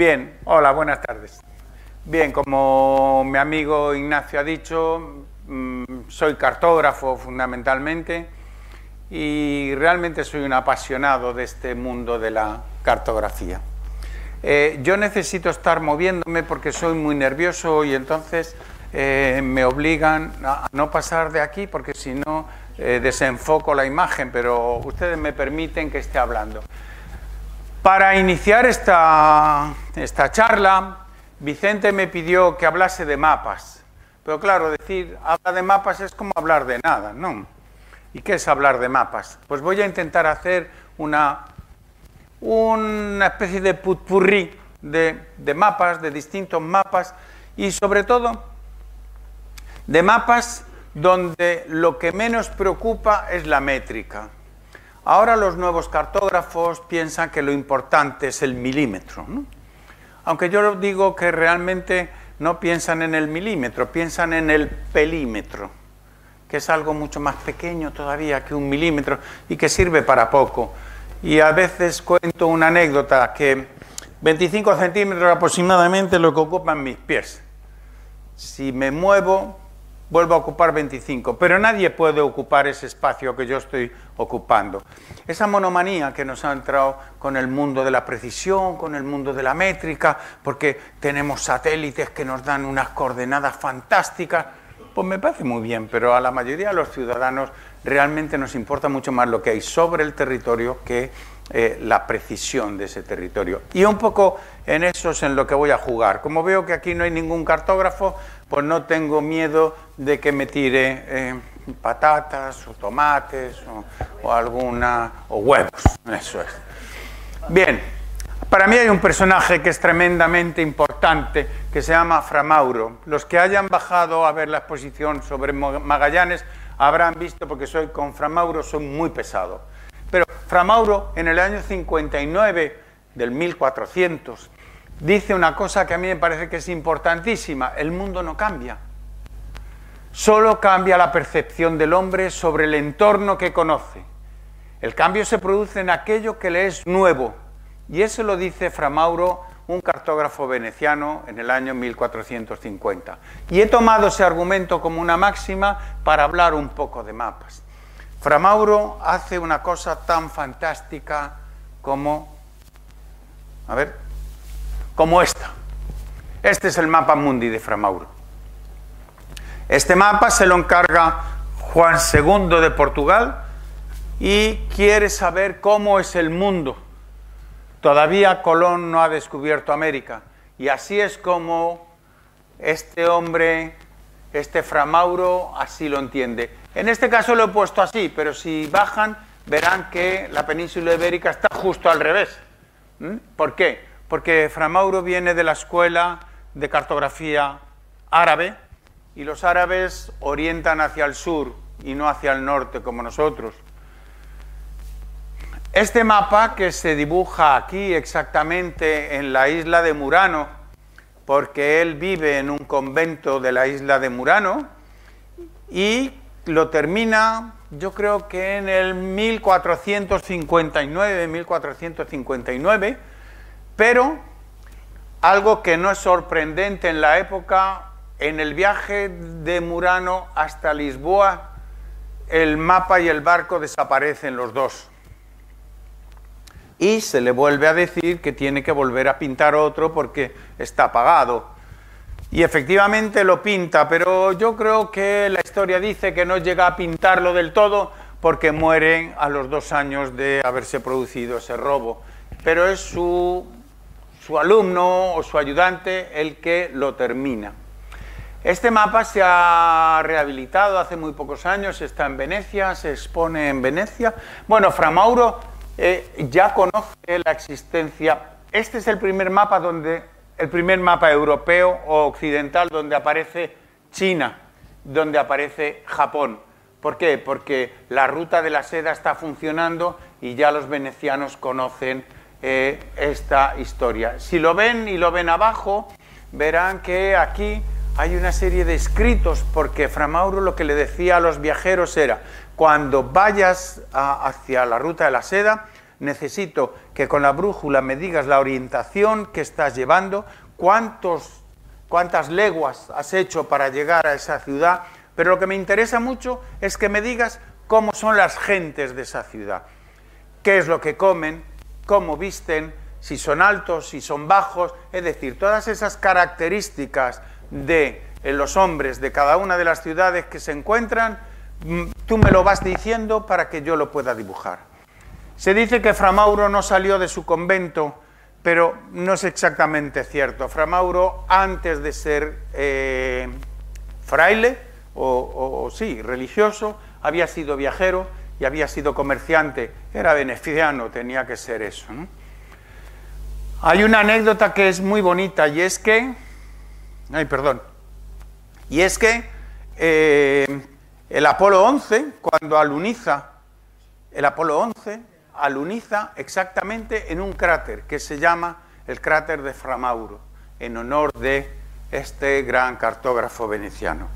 Bien, hola, buenas tardes. Bien, como mi amigo Ignacio ha dicho, mm, soy cartógrafo fundamentalmente y realmente soy un apasionado de este mundo de la cartografía. Eh, yo necesito estar moviéndome porque soy muy nervioso y entonces eh, me obligan a no pasar de aquí porque si no eh, desenfoco la imagen, pero ustedes me permiten que esté hablando. Para iniciar esta, esta charla, Vicente me pidió que hablase de mapas. Pero claro, decir habla de mapas es como hablar de nada, ¿no? ¿Y qué es hablar de mapas? Pues voy a intentar hacer una, una especie de putpurrí de, de mapas, de distintos mapas, y sobre todo de mapas donde lo que menos preocupa es la métrica. Ahora los nuevos cartógrafos piensan que lo importante es el milímetro. Aunque yo digo que realmente no piensan en el milímetro, piensan en el pelímetro, que es algo mucho más pequeño todavía que un milímetro y que sirve para poco. Y a veces cuento una anécdota que 25 centímetros aproximadamente lo que ocupan mis pies. Si me muevo, vuelvo a ocupar 25, pero nadie puede ocupar ese espacio que yo estoy ocupando. Esa monomanía que nos ha entrado con el mundo de la precisión, con el mundo de la métrica, porque tenemos satélites que nos dan unas coordenadas fantásticas, pues me parece muy bien, pero a la mayoría de los ciudadanos realmente nos importa mucho más lo que hay sobre el territorio que eh, la precisión de ese territorio. Y un poco en eso es en lo que voy a jugar. Como veo que aquí no hay ningún cartógrafo, pues no tengo miedo de que me tire eh, patatas o tomates o, alguna o huevos. Eso es. Bien, para mí hay un personaje que es tremendamente importante que se llama Framauro. Los que hayan bajado a ver la exposición sobre Magallanes habrán visto porque soy con Framauro soy muy pesado. Pero Framauro en el año 59 del 1400 dice una cosa que a mí me parece que es importantísima, el mundo no cambia. Solo cambia la percepción del hombre sobre el entorno que conoce. El cambio se produce en aquello que le es nuevo. Y eso lo dice Framauro, un cartógrafo veneciano, en el año 1450. Y he tomado ese argumento como una máxima para hablar un poco de mapas. Framauro hace una cosa tan fantástica como, a ver, como esta. Este es el mapa mundi de Framauro. Este mapa se lo encarga Juan II de Portugal y quiere saber cómo es el mundo. Todavía Colón no ha descubierto América y así es como este hombre, este Framauro, así lo entiende. En este caso lo he puesto así, pero si bajan verán que la península ibérica está justo al revés. ¿Mm? ¿Por qué? Porque Framauro viene de la escuela de cartografía árabe y los árabes orientan hacia el sur y no hacia el norte como nosotros. Este mapa que se dibuja aquí exactamente en la isla de Murano, porque él vive en un convento de la isla de Murano, y lo termina, yo creo que en el 1459, 1459, pero algo que no es sorprendente en la época, en el viaje de Murano hasta Lisboa, el mapa y el barco desaparecen los dos. Y se le vuelve a decir que tiene que volver a pintar otro porque está apagado. Y efectivamente lo pinta, pero yo creo que la historia dice que no llega a pintarlo del todo porque mueren a los dos años de haberse producido ese robo. Pero es su, su alumno o su ayudante el que lo termina. Este mapa se ha rehabilitado hace muy pocos años, está en Venecia, se expone en Venecia. Bueno, Framauro eh, ya conoce la existencia. Este es el primer mapa donde el primer mapa europeo o occidental donde aparece China, donde aparece Japón. ¿Por qué? Porque la ruta de la seda está funcionando y ya los venecianos conocen eh, esta historia. Si lo ven y lo ven abajo, verán que aquí hay una serie de escritos, porque Framauro lo que le decía a los viajeros era, cuando vayas hacia la ruta de la seda, necesito que con la brújula me digas la orientación que estás llevando, cuántos, cuántas leguas has hecho para llegar a esa ciudad, pero lo que me interesa mucho es que me digas cómo son las gentes de esa ciudad, qué es lo que comen, cómo visten, si son altos, si son bajos, es decir, todas esas características de los hombres de cada una de las ciudades que se encuentran, mm, tú me lo vas diciendo para que yo lo pueda dibujar. Se dice que Framauro no salió de su convento, pero no es exactamente cierto. Framauro, antes de ser eh, fraile, o, sí, religioso, había sido viajero y había sido comerciante. Era beneficiano, tenía que ser eso. Hay una anécdota que es muy bonita y es que, ay, perdón, y es que eh, el Apolo 11, cuando aluniza, el Apolo 11 aluniza exactamente en un cráter que se llama el cráter de Framauro, en honor de este gran cartógrafo veneciano.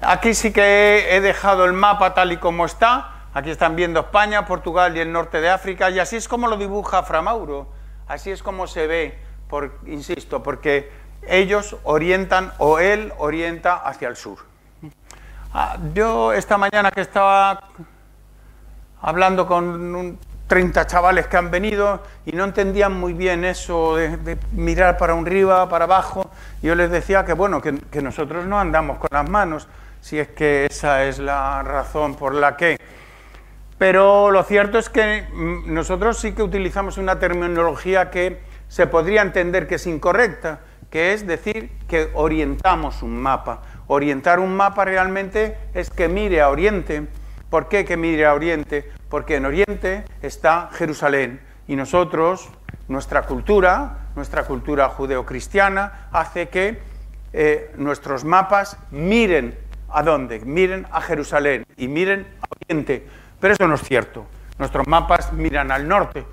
Aquí sí que he dejado el mapa tal y como está. Aquí están viendo España, Portugal y el norte de África. Y así es como lo dibuja Framauro. Así es como se ve, por, insisto, porque ellos orientan o él orienta hacia el sur. Ah, yo esta mañana que estaba hablando con 30 chavales que han venido y no entendían muy bien eso de, mirar para un arriba, para abajo, yo les decía que bueno, que nosotros no andamos con las manos, si es que esa es la razón por la que... Pero lo cierto es que mm, nosotros sí que utilizamos una terminología que se podría entender que es incorrecta, que es decir que orientamos un mapa. Orientar un mapa realmente es que mire a Oriente. ¿Por qué que mire a Oriente? Porque en Oriente está Jerusalén y nosotros, nuestra cultura, nuestra cultura judeocristiana, hace que eh, nuestros mapas miren ¿A dónde? Miren a Jerusalén y miren a Oriente. Pero eso no es cierto. Nuestros mapas miran al norte.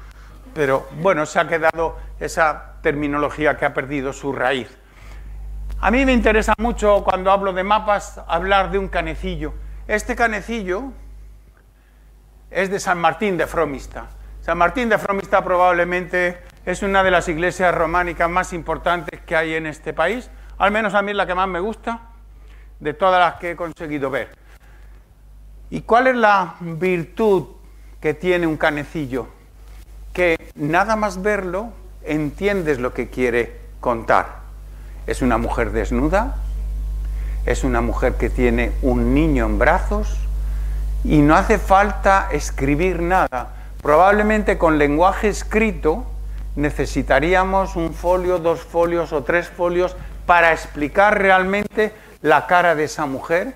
Pero bueno, se ha quedado esa terminología que ha perdido su raíz. A mí me interesa mucho cuando hablo de mapas hablar de un canecillo. Este canecillo es de San Martín de Fromista. San Martín de Fromista probablemente es una de las iglesias románicas más importantes que hay en este país, al menos a mí es la que más me gusta de todas las que he conseguido ver. ¿Y cuál es la virtud que tiene un canecillo? Que nada más verlo entiendes lo que quiere contar. Es una mujer desnuda, es una mujer que tiene un niño en brazos y no hace falta escribir nada. Probablemente con lenguaje escrito necesitaríamos un folio, dos folios o tres folios para explicar realmente la cara de esa mujer,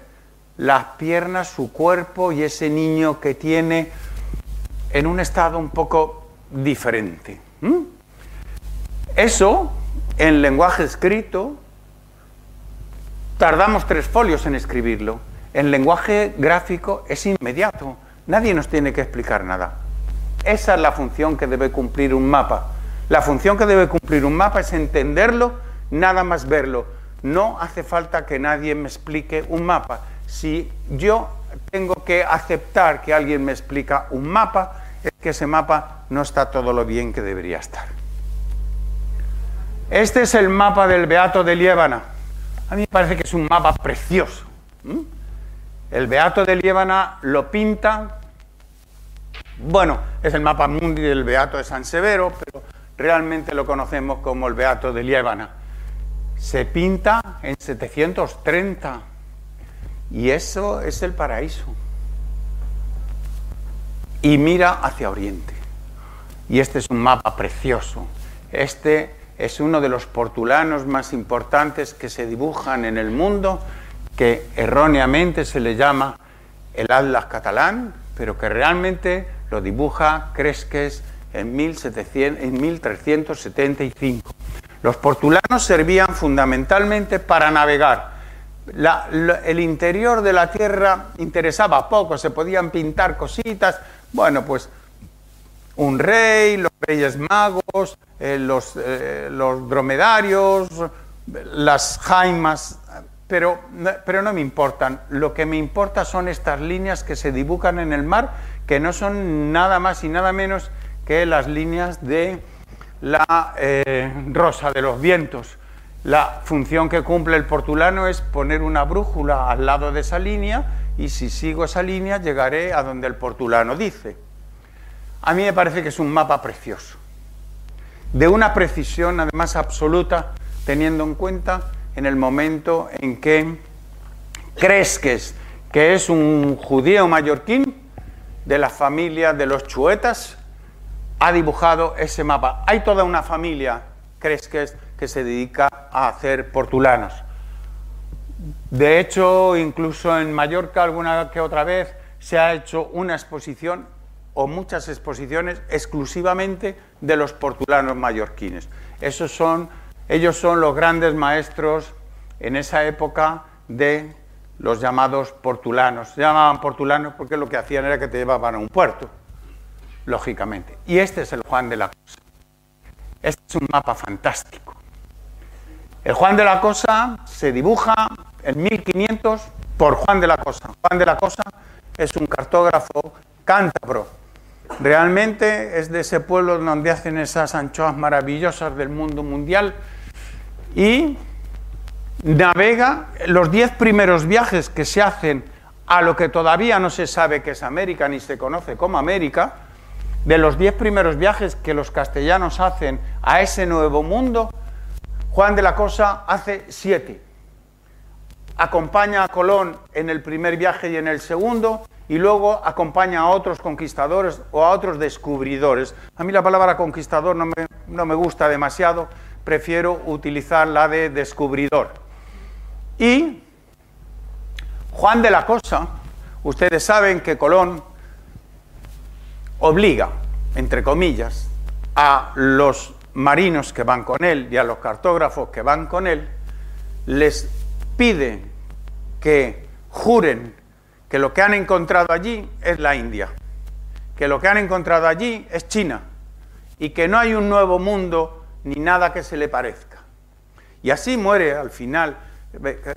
las piernas, su cuerpo y ese niño que tiene en un estado un poco diferente. Eso, en lenguaje escrito, tardamos tres folios en escribirlo. En lenguaje gráfico es inmediato. Nadie nos tiene que explicar nada. Esa es la función que debe cumplir un mapa. La función que debe cumplir un mapa es entenderlo, nada más verlo no hace falta que nadie me explique un mapa. Si yo tengo que aceptar que alguien me explica un mapa, es que ese mapa no está todo lo bien que debería estar. Este es el mapa del Beato de Liébana. A mí me parece que es un mapa precioso. El Beato de Liébana lo pinta. Bueno, es el mapa mundi del Beato de San Severo, pero realmente lo conocemos como el Beato de Liébana se pinta en 730 y eso es el paraíso. Y mira hacia oriente. Y este es un mapa precioso. Este es uno de los portulanos más importantes que se dibujan en el mundo, que erróneamente se le llama el Atlas catalán, pero que realmente lo dibuja Cresques en, 1700, en 1375. Los portulanos servían fundamentalmente para navegar. el interior de la tierra interesaba poco, se podían pintar cositas. Bueno, pues un rey, los reyes magos, eh, los, eh, los, dromedarios, las jaimas, pero, pero no me importan. Lo que me importa son estas líneas que se dibujan en el mar, que no son nada más y nada menos que las líneas de la eh, rosa de los vientos. La función que cumple el portulano es poner una brújula al lado de esa línea y si sigo esa línea llegaré a donde el portulano dice. A mí me parece que es un mapa precioso, de una precisión además absoluta, teniendo en cuenta en el momento en que Cresques, que es un judío mallorquín de la familia de los chuetas, ha dibujado ese mapa. Hay toda una familia Cresques que se dedica a hacer portulanos. De hecho, incluso en Mallorca alguna que otra vez se ha hecho una exposición o muchas exposiciones exclusivamente de los portulanos mallorquines. Esos son, ellos son los grandes maestros en esa época de los llamados portulanos. Se llamaban portulanos porque lo que hacían era que te llevaban a un puerto, lógicamente. Y este es el Juan de la Cosa. Este es un mapa fantástico. El Juan de la Cosa se dibuja en 1500 por Juan de la Cosa. Juan de la Cosa es un cartógrafo cántabro. Realmente es de ese pueblo donde hacen esas anchoas maravillosas del mundo mundial y navega los diez primeros viajes que se hacen a lo que todavía no se sabe que es América ni se conoce como América, de los diez primeros viajes que los castellanos hacen a ese nuevo mundo, Juan de la Cosa hace siete. Acompaña a Colón en el primer viaje y en el segundo, y luego acompaña a otros conquistadores o a otros descubridores. A mí la palabra conquistador no me, no me gusta demasiado, prefiero utilizar la de descubridor. Y Juan de la Cosa, ustedes saben que Colón obliga, entre comillas, a los marinos que van con él y a los cartógrafos que van con él, les pide que juren que lo que han encontrado allí es la India, que lo que han encontrado allí es China y que no hay un nuevo mundo ni nada que se le parezca. Y así muere al final,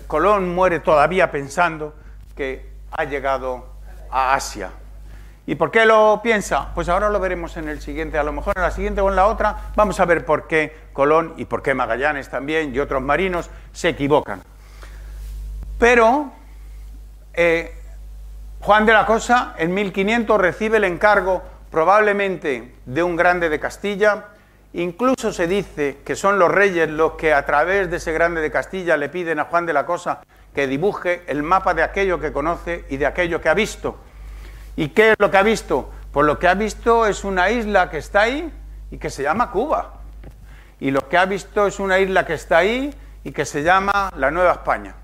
Colón muere todavía pensando que ha llegado a Asia. ¿Y por qué lo piensa? Pues ahora lo veremos en el siguiente, a lo mejor en la siguiente o en la otra, vamos a ver por qué Colón y por qué Magallanes también y otros marinos se equivocan. Pero eh, Juan de la Cosa en 1500 recibe el encargo probablemente de un grande de Castilla, incluso se dice que son los reyes los que a través de ese grande de Castilla le piden a Juan de la Cosa que dibuje el mapa de aquello que conoce y de aquello que ha visto ¿Y qué es lo que ha visto? Pues lo que ha visto es una isla que está ahí y que se llama Cuba. Y lo que ha visto es una isla que está ahí y que se llama la Nueva España.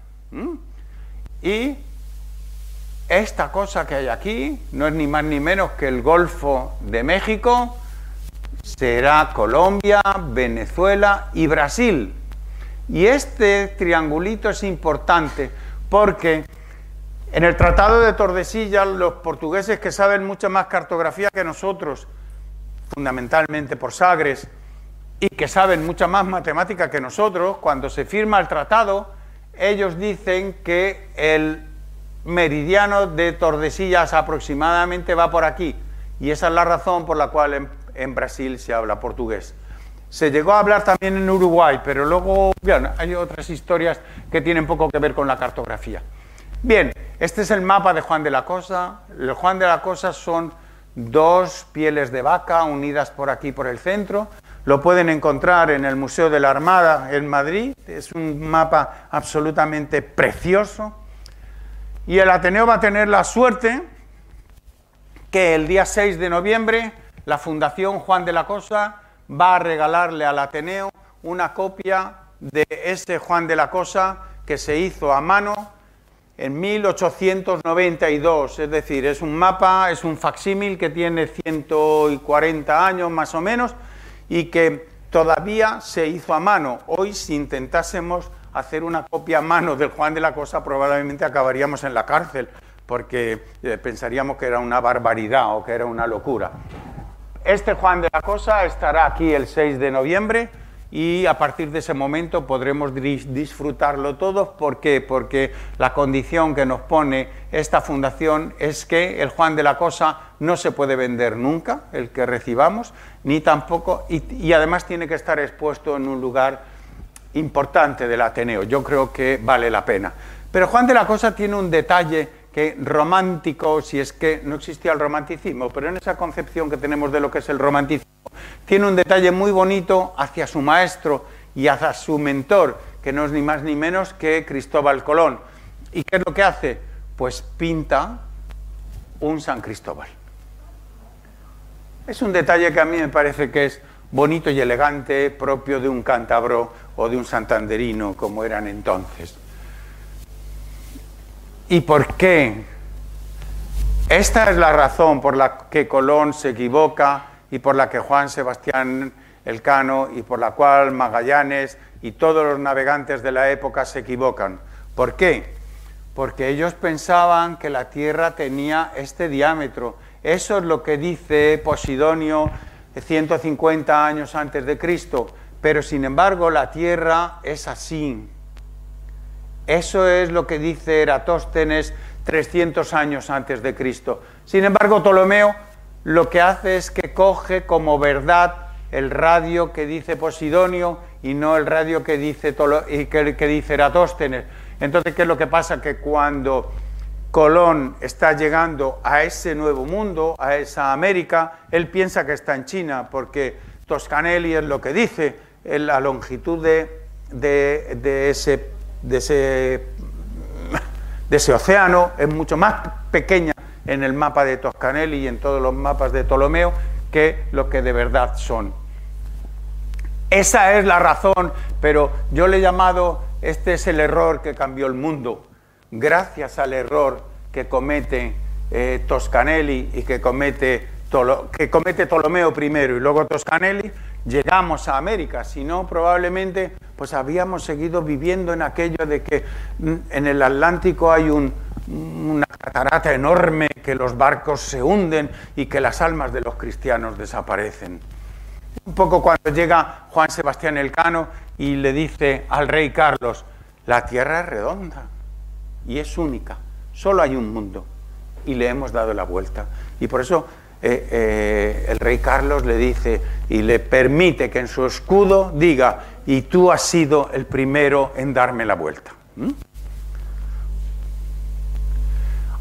Y esta cosa que hay aquí no es ni más ni menos que el Golfo de México, será Colombia, Venezuela y Brasil. Y este triangulito es importante porque en el Tratado de Tordesillas, los portugueses que saben mucha más cartografía que nosotros, fundamentalmente por Sagres, y que saben mucha más matemática que nosotros, cuando se firma el tratado, ellos dicen que el meridiano de Tordesillas aproximadamente va por aquí. Y esa es la razón por la cual Brasil se habla portugués. Se llegó a hablar también en Uruguay, pero luego hay otras historias que tienen poco que ver con la cartografía. Bien, este es el mapa de Juan de la Cosa. El Juan de la Cosa son dos pieles de vaca unidas por aquí por el centro. Lo pueden encontrar en el Museo de la Armada en Madrid. Es un mapa absolutamente precioso. Y el Ateneo va a tener la suerte que el día 6 de noviembre la Fundación Juan de la Cosa va a regalarle al Ateneo una copia de ese Juan de la Cosa que se hizo a mano en 1892, es decir, es un mapa, es un facsímil que tiene 140 años más o menos y que todavía se hizo a mano. Hoy si intentásemos hacer una copia a mano del Juan de la Cosa probablemente acabaríamos en la cárcel porque eh, pensaríamos que era una barbaridad o que era una locura. Este Juan de la Cosa estará aquí el 6 de noviembre y a partir de ese momento podremos disfrutarlo todos. ¿Por qué? Porque la condición que nos pone esta fundación es que el Juan de la Cosa no se puede vender nunca, el que recibamos, ni tampoco, y, además tiene que estar expuesto en un lugar importante del Ateneo. Yo creo que vale la pena. Pero Juan de la Cosa tiene un detalle que romántico, si es que no existía el romanticismo, pero en esa concepción que tenemos de lo que es el romanticismo, tiene un detalle muy bonito hacia su maestro y hacia su mentor, que no es ni más ni menos que Cristóbal Colón. ¿Y qué es lo que hace? Pues pinta un San Cristóbal. Es un detalle que a mí me parece que es bonito y elegante, propio de un cántabro o de un santanderino, como eran entonces. ¿Y por qué? Esta es la razón por la que Colón se equivoca y por la que Juan Sebastián Elcano y por la cual Magallanes y todos los navegantes de la época se equivocan. ¿Por qué? Porque ellos pensaban que la Tierra tenía este diámetro. Eso es lo que dice Posidonio 150 años antes de Cristo, pero sin embargo la Tierra es así. Eso es lo que dice Eratóstenes 300 años antes de Cristo. Sin embargo, Ptolomeo lo que hace es que coge como verdad el radio que dice Posidonio y no el radio que dice, y que, dice Eratóstenes. Entonces, ¿qué es lo que pasa? Que cuando Colón está llegando a ese nuevo mundo, a esa América, él piensa que está en China, porque Toscanelli es lo que dice, la longitud de, ese, de, ese, de ese océano es mucho más pequeña en el mapa de Toscanelli y en todos los mapas de Ptolomeo que lo que de verdad son. Esa es la razón, pero yo le he llamado, este es el error que cambió el mundo, gracias al error que comete eh, Toscanelli y que comete, que comete Ptolomeo primero y luego Toscanelli, llegamos a América, si no probablemente pues habíamos seguido viviendo en aquello de que mm, en el Atlántico hay un, una catarata enorme, que los barcos se hunden y que las almas de los cristianos desaparecen. Un poco cuando llega Juan Sebastián Elcano y le dice al rey Carlos, la tierra es redonda y es única, solo hay un mundo y le hemos dado la vuelta. Y por eso eh, eh, el rey Carlos le dice y le permite que en su escudo diga, y tú has sido el primero en darme la vuelta. ¿Mm?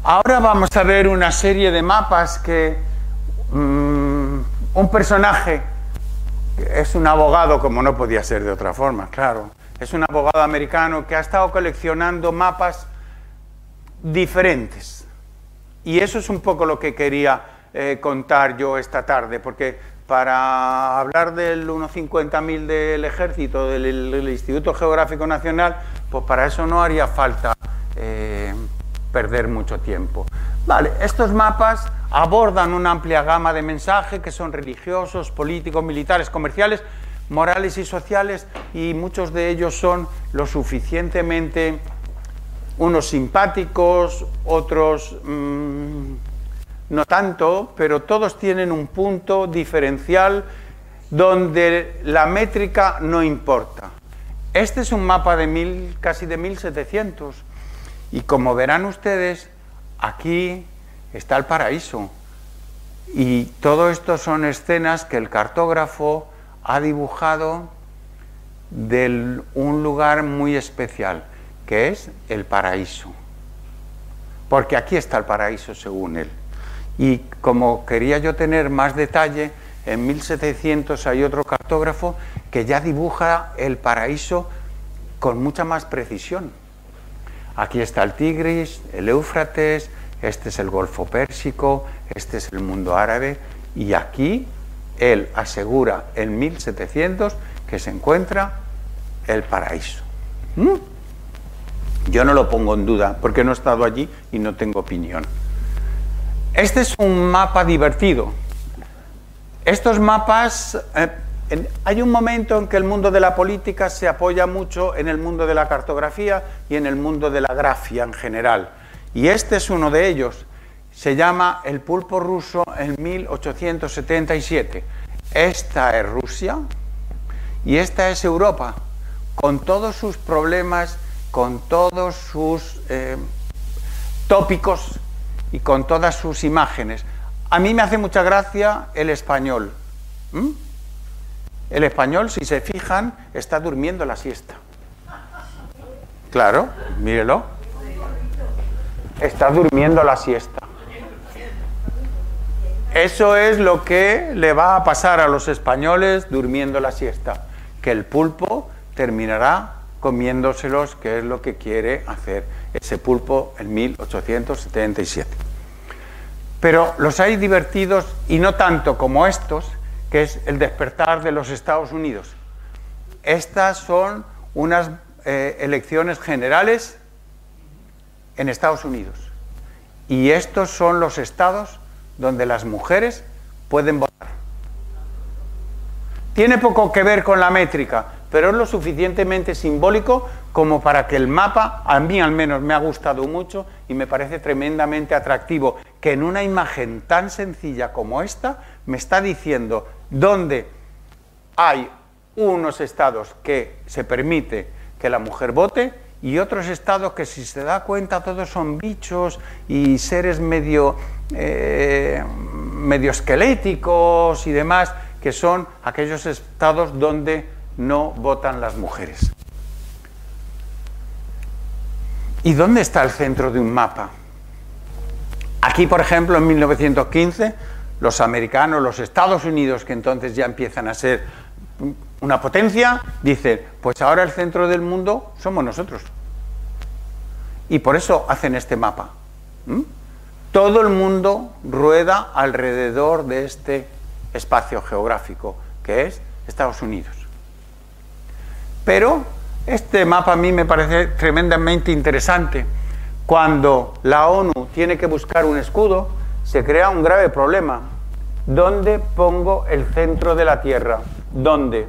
Ahora vamos a ver una serie de mapas que mm, un personaje es un abogado, como no podía ser de otra forma, claro, es un abogado americano que ha estado coleccionando mapas diferentes. Y eso es un poco lo que quería eh, contar yo esta tarde, porque para hablar del 1.50.000 del ejército, del, Instituto Geográfico Nacional, pues para eso no haría falta eh, perder mucho tiempo. Vale, estos mapas abordan una amplia gama de mensajes que son religiosos, políticos, militares, comerciales, morales y sociales y muchos de ellos son lo suficientemente unos simpáticos, otros mm, no tanto, pero todos tienen un punto diferencial donde la métrica no importa. Este es un mapa de mil, casi de 1700 y como verán ustedes, aquí está el paraíso. Y todo esto son escenas que el cartógrafo ha dibujado de un lugar muy especial, que es el paraíso. Porque aquí está el paraíso según él. Y como quería yo tener más detalle, en 1700 hay otro cartógrafo que ya dibuja el paraíso con mucha más precisión. Aquí está el Tigris, el Éufrates, este es el Golfo Pérsico, este es el mundo árabe, y aquí él asegura en 1700 que se encuentra el paraíso. ¿Mm? Yo no lo pongo en duda porque no he estado allí y no tengo opinión. Este es un mapa divertido. Estos mapas eh, hay un momento en que el mundo de la política se apoya mucho en el mundo de la cartografía y en el mundo de la grafía en general. Y este es uno de ellos. Se llama El pulpo ruso en 1877. Esta es Rusia Y esta es Europa, con todos sus problemas, con todos sus eh, tópicos y con todas sus imágenes. A mí me hace mucha gracia el español. El español, si se fijan, está durmiendo la siesta. Claro, mírelo. Está durmiendo la siesta. Eso es lo que le va a pasar a los españoles durmiendo la siesta, que el pulpo terminará comiéndoselos, que es lo que quiere hacer ese pulpo en 1877. Pero los hay divertidos y no tanto como estos, que es el despertar de los Estados Unidos. Estas son unas eh, elecciones generales en Estados Unidos. Y estos son los estados donde las mujeres pueden votar. Tiene poco que ver con la métrica, pero es lo suficientemente simbólico como para que el mapa, a mí al menos me ha gustado mucho y me parece tremendamente atractivo, que en una imagen tan sencilla como esta me está diciendo dónde hay unos estados que se permite que la mujer vote y otros estados que si se da cuenta todos son bichos y seres medio, eh, medio esqueléticos y demás, que son aquellos estados donde no votan las mujeres. ¿Y dónde está el centro de un mapa? Aquí, por ejemplo, en 1915, los americanos, los Estados Unidos, que entonces ya empiezan a ser una potencia, dicen, pues ahora el centro del mundo somos nosotros. Y por eso hacen este mapa. Todo el mundo rueda alrededor de este espacio geográfico, que es Estados Unidos. Pero este mapa a mí me parece tremendamente interesante. Cuando la ONU tiene que buscar un escudo, se crea un grave problema. ¿Dónde pongo el centro de la Tierra? ¿Dónde?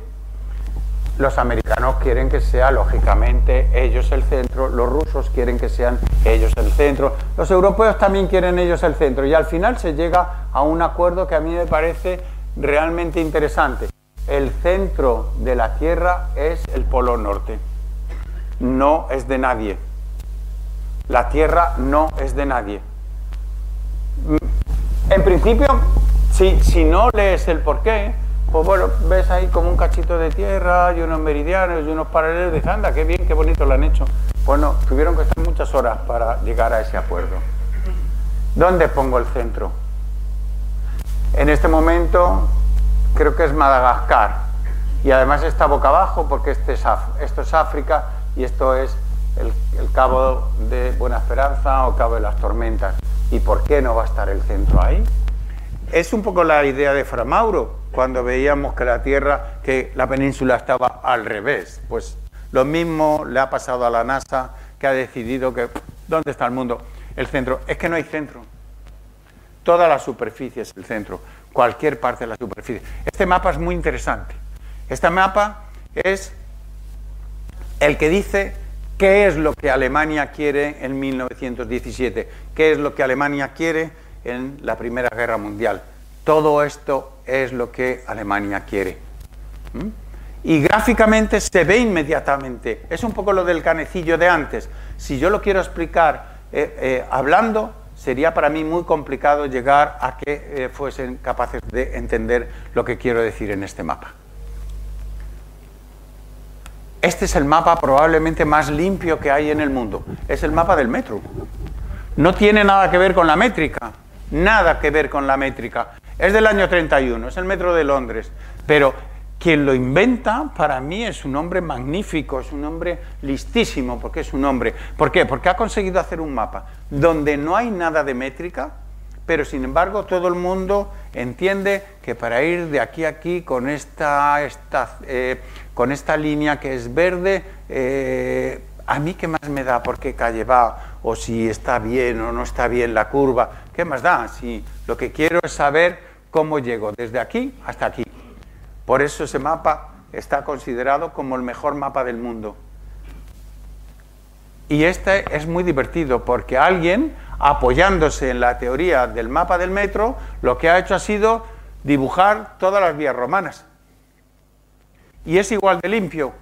Los americanos quieren que sea, lógicamente, ellos el centro, los rusos quieren que sean ellos el centro, los europeos también quieren ellos el centro, y al final se llega a un acuerdo que a mí me parece realmente interesante el centro de la Tierra es el Polo Norte. No es de nadie. La Tierra no es de nadie. Mm, en principio, si, si no lees el porqué, pues bueno, ves ahí como un cachito de tierra y unos meridianos y unos paralelos, de anda, qué bien, qué bonito lo han hecho. Bueno, tuvieron que estar muchas horas para llegar a ese acuerdo. ¿Dónde pongo el centro? En este momento creo que es Madagascar. Y además está boca abajo porque este es esto es África y esto es el, Cabo de Buena Esperanza o Cabo de las Tormentas. ¿Y por qué no va a estar el centro ahí? Es un poco la idea de Framauro, cuando veíamos que la Tierra, que la península estaba al revés. Pues lo mismo le ha pasado a la NASA, que ha decidido que, ¿dónde está el mundo? El centro. Es que no hay centro. Toda la superficie es el centro cualquier parte de la superficie. Este mapa es muy interesante. Este mapa es el que dice qué es lo que Alemania quiere en 1917, qué es lo que Alemania quiere en la Primera Guerra Mundial. Todo esto es lo que Alemania quiere. ¿Mm? Y gráficamente se ve inmediatamente. Es un poco lo del canecillo de antes. Si yo lo quiero explicar eh, eh, hablando, sería para mí muy complicado llegar a que eh, fuesen capaces de entender lo que quiero decir en este mapa. Este es el mapa probablemente más limpio que hay en el mundo. Es el mapa del metro. No tiene nada que ver con la métrica. Nada que ver con la métrica. Es del año 31, es el metro de Londres. Pero quien lo inventa, para mí es un hombre magnífico, es un hombre listísimo, porque es un hombre. ¿Por qué? Porque ha conseguido hacer un mapa donde no hay nada de métrica, pero sin embargo todo el mundo entiende que para ir de aquí a aquí con esta, eh, con esta línea que es verde, eh, a mí qué más me da por qué calle va, o si está bien o no está bien la curva, ¿qué más da? Si lo que quiero es saber cómo llego desde aquí hasta aquí. Por eso ese mapa está considerado como el mejor mapa del mundo. Y este es muy divertido porque alguien, apoyándose en la teoría del mapa del metro, lo que ha hecho ha sido dibujar todas las vías romanas. y es igual de limpio.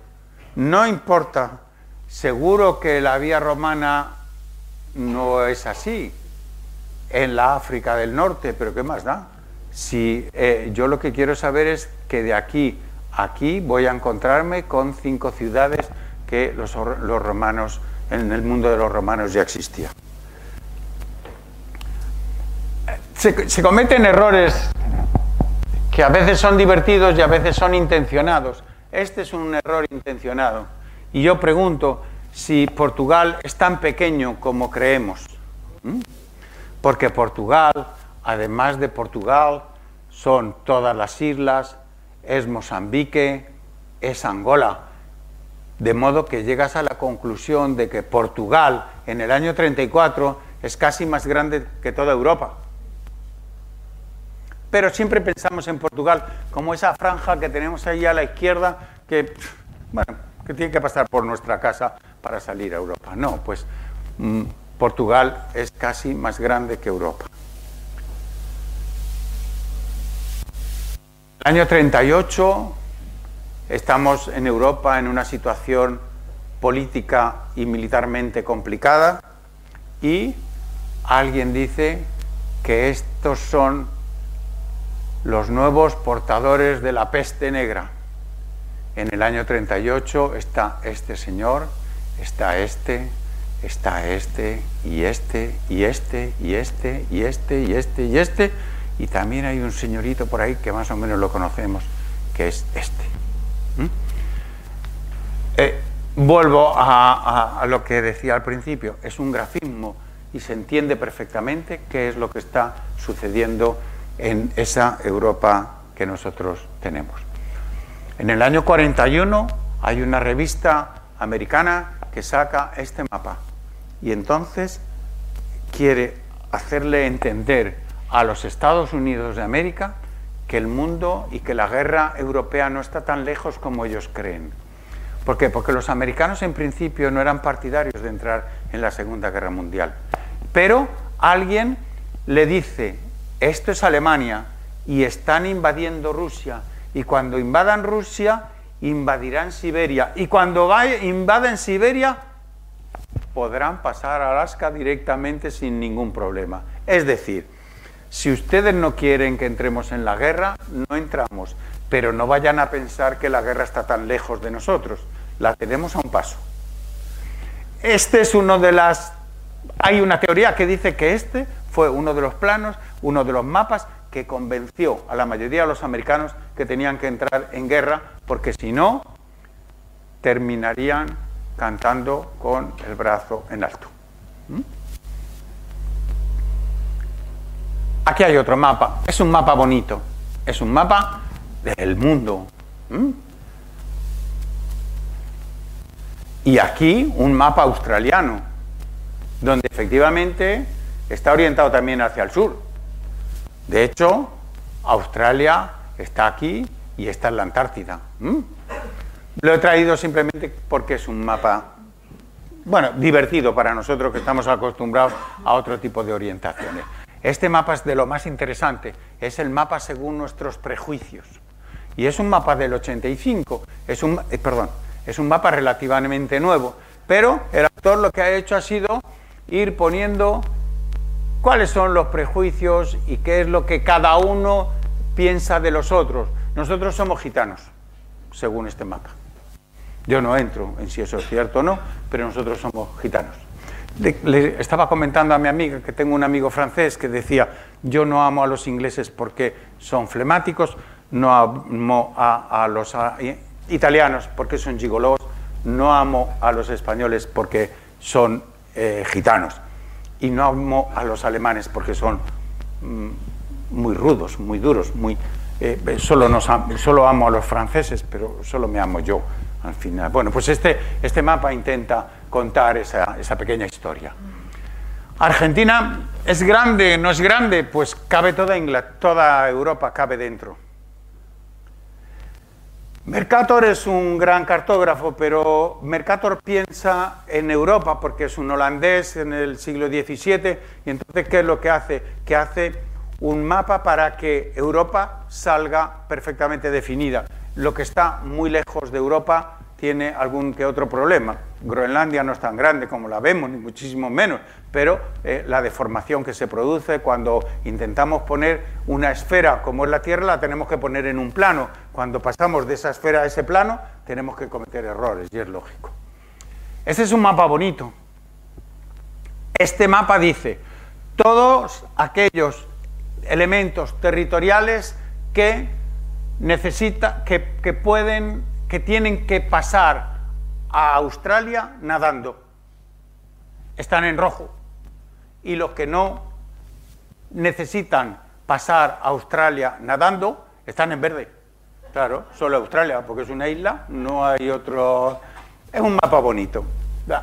No importa, seguro que la vía romana no es así en la África del Norte, pero ¿qué más da? Si eh, yo lo que quiero saber es que de aquí a aquí voy a encontrarme con cinco ciudades que los, los romanos, en el mundo de los romanos ya existían. se, cometen errores que a veces son divertidos y a veces son intencionados. Este es un error intencionado. Y yo pregunto si Portugal es tan pequeño como creemos. Porque Portugal, además de Portugal, son todas las islas, es Mozambique, es Angola. De modo que llegas a la conclusión de que Portugal en el año 34 es casi más grande que toda Europa. Pero siempre pensamos en Portugal como esa franja que tenemos ahí a la izquierda que, bueno, que tiene que pasar por nuestra casa para salir a Europa. No, pues mm, Portugal es casi más grande que Europa. Año 38 estamos en Europa en una situación política y militarmente complicada y alguien dice que estos son los nuevos portadores de la peste negra. En el año 38 está este señor, está este, está este, y este, y este, y este, y este, y este, y este, y también hay un señorito por ahí que más o menos lo conocemos, que es este. ¿Mm? Eh, vuelvo a lo que decía al principio, es un grafismo y se entiende perfectamente qué es lo que está sucediendo en esa Europa que nosotros tenemos. En el año 41 hay una revista americana que saca este mapa y entonces quiere hacerle entender a los Estados Unidos de América que el mundo y que la guerra europea no está tan lejos como ellos creen. ¿Por qué? Porque los americanos en principio no eran partidarios de entrar en la Segunda Guerra Mundial. Pero alguien le dice esto es Alemania y están invadiendo Rusia y cuando invadan Rusia invadirán Siberia y cuando invaden Siberia podrán pasar a Alaska directamente sin ningún problema. Es decir, si ustedes no quieren que entremos en la guerra, no entramos, pero no vayan a pensar que la guerra está tan lejos de nosotros, la tenemos a un paso. Este es uno de las... Hay una teoría que dice que este fue uno de los planos, uno de los mapas que convenció a la mayoría de los americanos que tenían que entrar en guerra, porque si no, terminarían cantando con el brazo en alto. ¿Mm? Aquí hay otro mapa, es un mapa bonito, es un mapa del mundo. ¿Mm? Y aquí un mapa australiano, donde efectivamente está orientado también hacia el sur. De hecho, Australia está aquí y está en la Antártida. Lo he traído simplemente porque es un mapa, bueno, divertido para nosotros que estamos acostumbrados a otro tipo de orientaciones. Este mapa es de lo más interesante, es el mapa según nuestros prejuicios. Y es un mapa del 85, es un, eh, perdón, es un mapa relativamente nuevo, pero el autor lo que ha hecho ha sido ir poniendo cuáles son los prejuicios y qué es lo que cada uno piensa de los otros. Nosotros somos gitanos, según este mapa. Yo no entro en si eso es cierto o no, pero nosotros somos gitanos. Le, estaba comentando a mi amiga que tengo un amigo francés que decía, yo no amo a los ingleses porque son flemáticos, no amo a, los italianos porque son gigolos, no amo a los españoles porque son eh, gitanos y no amo a los alemanes porque son mm, muy rudos, muy duros, muy eh, solo, nos solo amo a los franceses, pero solo me amo yo al final. Bueno, pues este, este mapa intenta contar esa, esa pequeña historia. Argentina es grande, no es grande, pues cabe toda, toda Europa, cabe dentro. Mercator es un gran cartógrafo, pero Mercator piensa en Europa porque es un holandés en el siglo XVII y entonces ¿qué es lo que hace? Que hace un mapa para que Europa salga perfectamente definida. lo que está muy lejos de Europa tiene algún que otro problema. Groenlandia no es tan grande como la vemos, ni muchísimo menos, pero eh, la deformación que se produce cuando intentamos poner una esfera como es la Tierra, la tenemos que poner en un plano. Cuando pasamos de esa esfera a ese plano, tenemos que cometer errores, y es lógico. Este es un mapa bonito. Este mapa dice todos aquellos elementos territoriales que necesita, que, que pueden que tienen que pasar a Australia nadando. Están en rojo. Y los que no necesitan pasar a Australia nadando están en verde. Claro, solo Australia, porque es una isla, no hay otro... Es un mapa bonito.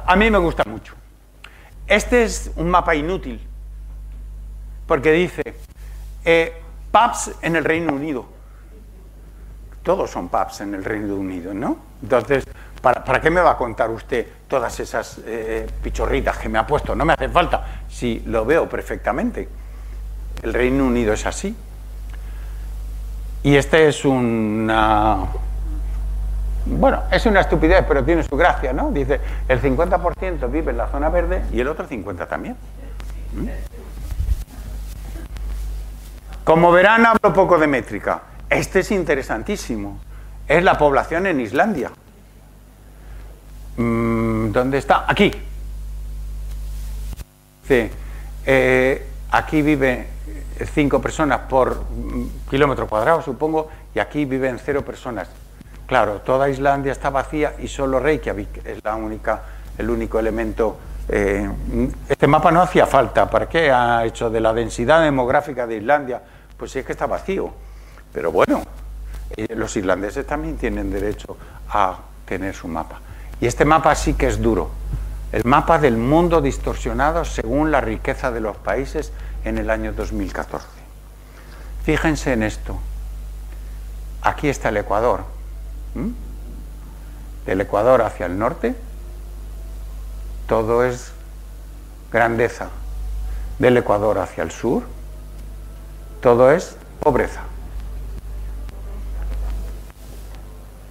A mí me gusta mucho. Este es un mapa inútil, porque dice, eh, pubs en el Reino Unido todos son pubs en el Reino Unido, ¿no? Entonces, ¿para, qué me va a contar usted todas esas eh, pichorritas que me ha puesto? No me hace falta, si lo veo perfectamente. El Reino Unido es así. Y este es una... Bueno, es una estupidez, pero tiene su gracia, ¿no? Dice, el 50% vive en la zona verde y el otro 50% también. ¿Mm? Como verán, hablo poco de métrica. Este es interesantísimo. Es la población en Islandia. Mm, ¿Dónde está? Aquí. Sí. Eh, aquí viven cinco personas por mm, kilómetro cuadrado, supongo, y aquí viven cero personas. Claro, toda Islandia está vacía y solo Reykjavik es la única, el único elemento. Eh, este mapa no hacía falta. ¿Para qué ha hecho de la densidad demográfica de Islandia? Pues si es que está vacío. Pero bueno, eh, los irlandeses también tienen derecho a tener su mapa. Y este mapa sí que es duro. El mapa del mundo distorsionado según la riqueza de los países en el año 2014. Fíjense en esto. Aquí está el Ecuador. Del Ecuador hacia el norte, todo es grandeza. Del Ecuador hacia el sur, todo es pobreza.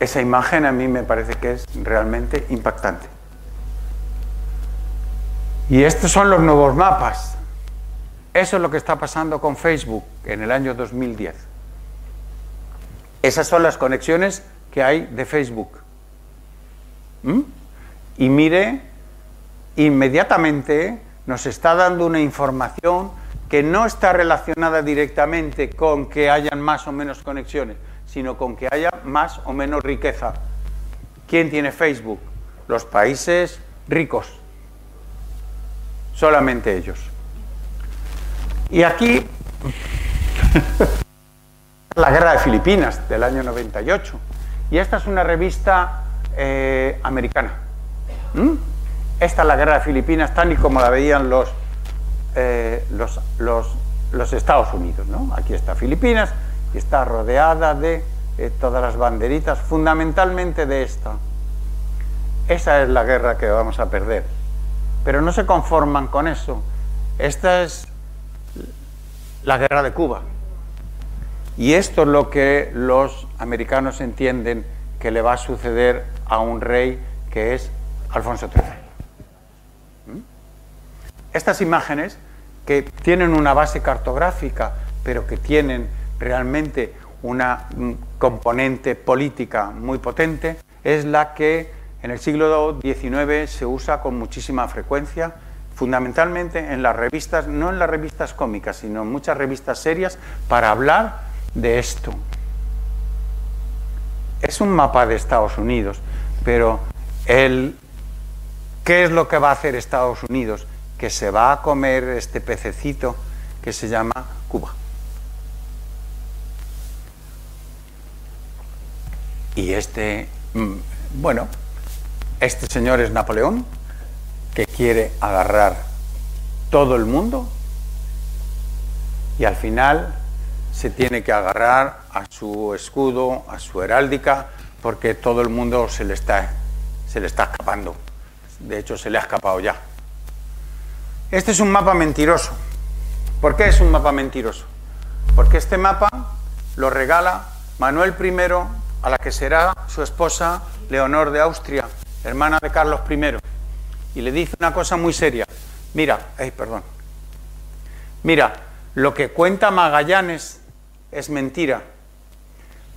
Esa imagen a mí me parece que es realmente impactante. Y estos son los nuevos mapas. Eso es lo que está pasando con Facebook en el año 2010. Esas son las conexiones que hay de Facebook. ¿Mm? Y mire, inmediatamente nos está dando una información que no está relacionada directamente con que hayan más o menos conexiones, sino con que haya más o menos riqueza. ¿Quién tiene Facebook? Los países ricos. Solamente ellos. Y aquí, la guerra de Filipinas del año 98. Y esta es una revista eh, americana. ¿Mm? Esta es la guerra de Filipinas, tal y como la veían los, eh, los, los, Estados Unidos. ¿no? Aquí está Filipinas, está rodeada de eh, todas las banderitas, fundamentalmente de esta. Esa es la guerra que vamos a perder. Pero no se conforman con eso. Esta es la guerra de Cuba. Y esto es lo que los americanos entienden que le va a suceder a un rey que es Alfonso XIII. ¿Mm? Estas imágenes que tienen una base cartográfica, pero que tienen realmente una componente política muy potente, es la que en el siglo XIX se usa con muchísima frecuencia, fundamentalmente en las revistas, no en las revistas cómicas, sino en muchas revistas serias, para hablar de esto. Es un mapa de Estados Unidos, pero el, ¿qué es lo que va a hacer Estados Unidos? Que se va a comer este pececito que se llama Cuba. Y este, mm, bueno, este señor es Napoleón, que quiere agarrar todo el mundo y al final se tiene que agarrar a su escudo, a su heráldica, porque todo el mundo se le está, se le está escapando. De hecho, se le ha escapado ya. Este es un mapa mentiroso. ¿Por qué es un mapa mentiroso? Porque este mapa lo regala Manuel I a la que será su esposa Leonor de Austria, hermana de Carlos I, y le dice una cosa muy seria. Mira, ay, perdón. Mira, lo que cuenta Magallanes es mentira.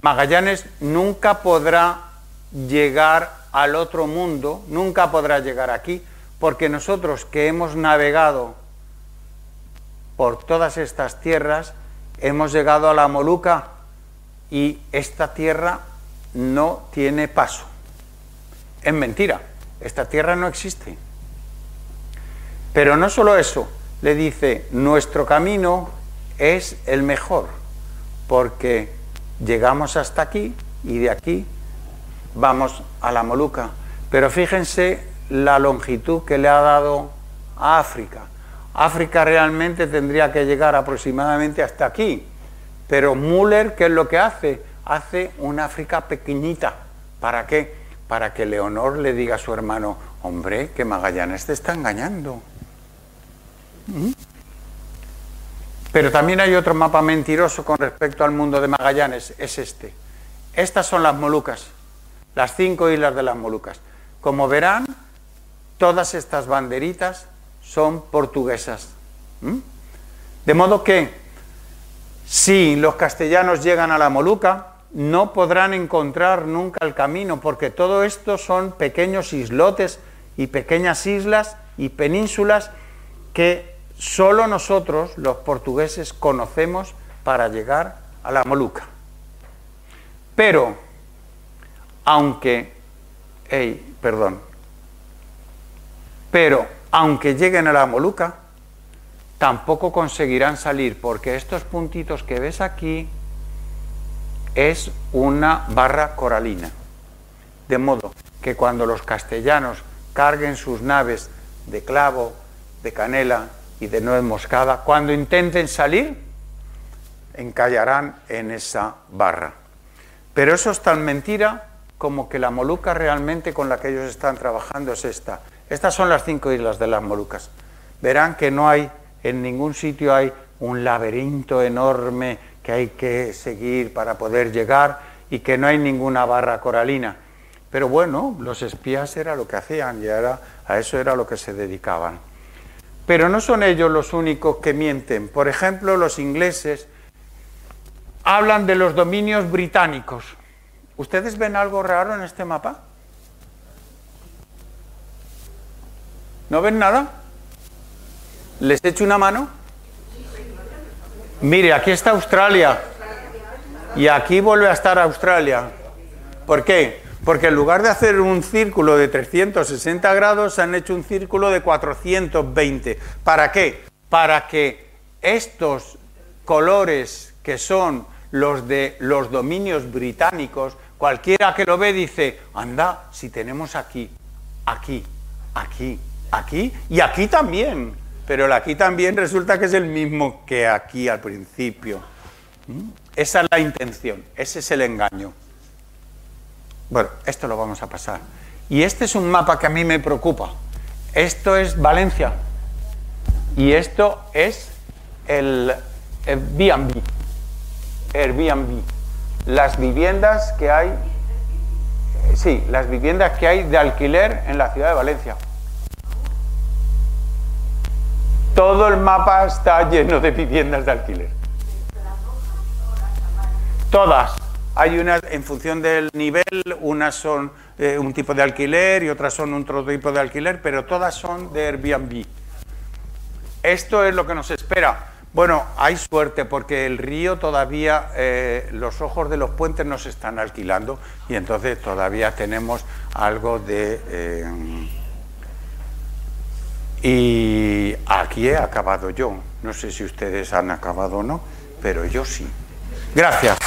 Magallanes nunca podrá llegar al otro mundo, nunca podrá llegar aquí, porque nosotros que hemos navegado por todas estas tierras, hemos llegado a la Moluca y esta tierra no tiene paso. Es mentira, esta tierra no existe. Pero no solo eso, le dice, nuestro camino es el mejor, porque llegamos hasta aquí y de aquí vamos a la Moluca. Pero fíjense la longitud que le ha dado a África. África realmente tendría que llegar aproximadamente hasta aquí. Pero Müller, ¿qué es lo que hace? Hace una África pequeñita. ¿Para qué? Para que Leonor le diga a su hermano, hombre, que Magallanes te está engañando. ¿Mm? Pero también hay otro mapa mentiroso con respecto al mundo de Magallanes, es este. Estas son las Molucas, las cinco islas de las Molucas. Como verán, todas estas banderitas son portuguesas. De modo que si los castellanos llegan a la Moluca, no podrán encontrar nunca el camino, porque todo esto son pequeños islotes y pequeñas islas y penínsulas que solo nosotros, los portugueses, conocemos para llegar a la Moluca. Pero, aunque, perdón, pero aunque lleguen a la Moluca, tampoco conseguirán salir, porque estos puntitos que ves aquí es una barra coralina. De modo que cuando los castellanos carguen sus naves de clavo, de canela y de nuez moscada, cuando intenten salir, encallarán en esa barra. Pero eso es tan mentira como que la Moluca realmente con la que ellos están trabajando es esta. Estas son las cinco islas de las Molucas. Verán que no hay, en ningún sitio hay un laberinto enorme que hay que seguir para poder llegar y que no hay ninguna barra coralina. Pero bueno, los espías era lo que hacían y era, a eso era lo que se dedicaban. Pero no son ellos los únicos que mienten. Por ejemplo, los ingleses hablan de los dominios británicos. ¿Ustedes ven algo raro en este mapa? ¿No ven nada? ¿Les echo una mano? Mire, aquí está Australia. Y aquí vuelve a estar Australia. ¿Por qué? Porque en lugar de hacer un círculo de 360 grados, han hecho un círculo de 420. ¿Para qué? Para que estos colores que son los de los dominios británicos, cualquiera que lo ve dice, anda, si tenemos aquí, aquí, aquí, aquí y aquí también, pero el aquí también resulta que es el mismo que aquí al principio. ¿Mm? Esa es la intención, ese es el engaño. Bueno, esto lo vamos a pasar. Y este es un mapa que a mí me preocupa. Esto es Valencia y esto es el Airbnb. Airbnb. Las viviendas que hay, sí, las viviendas que hay de alquiler en la ciudad de Valencia. Todo el mapa está lleno de viviendas de alquiler. Todas. Hay unas, en función del nivel, unas son eh, un tipo de alquiler y otras son otro tipo de alquiler, pero todas son de Airbnb. Esto es lo que nos espera. Bueno, hay suerte porque el río todavía, eh, los ojos de los puentes nos están alquilando y entonces todavía tenemos algo de... Eh, y aquí he acabado yo. No sé si ustedes han acabado o no, pero yo sí. Gracias.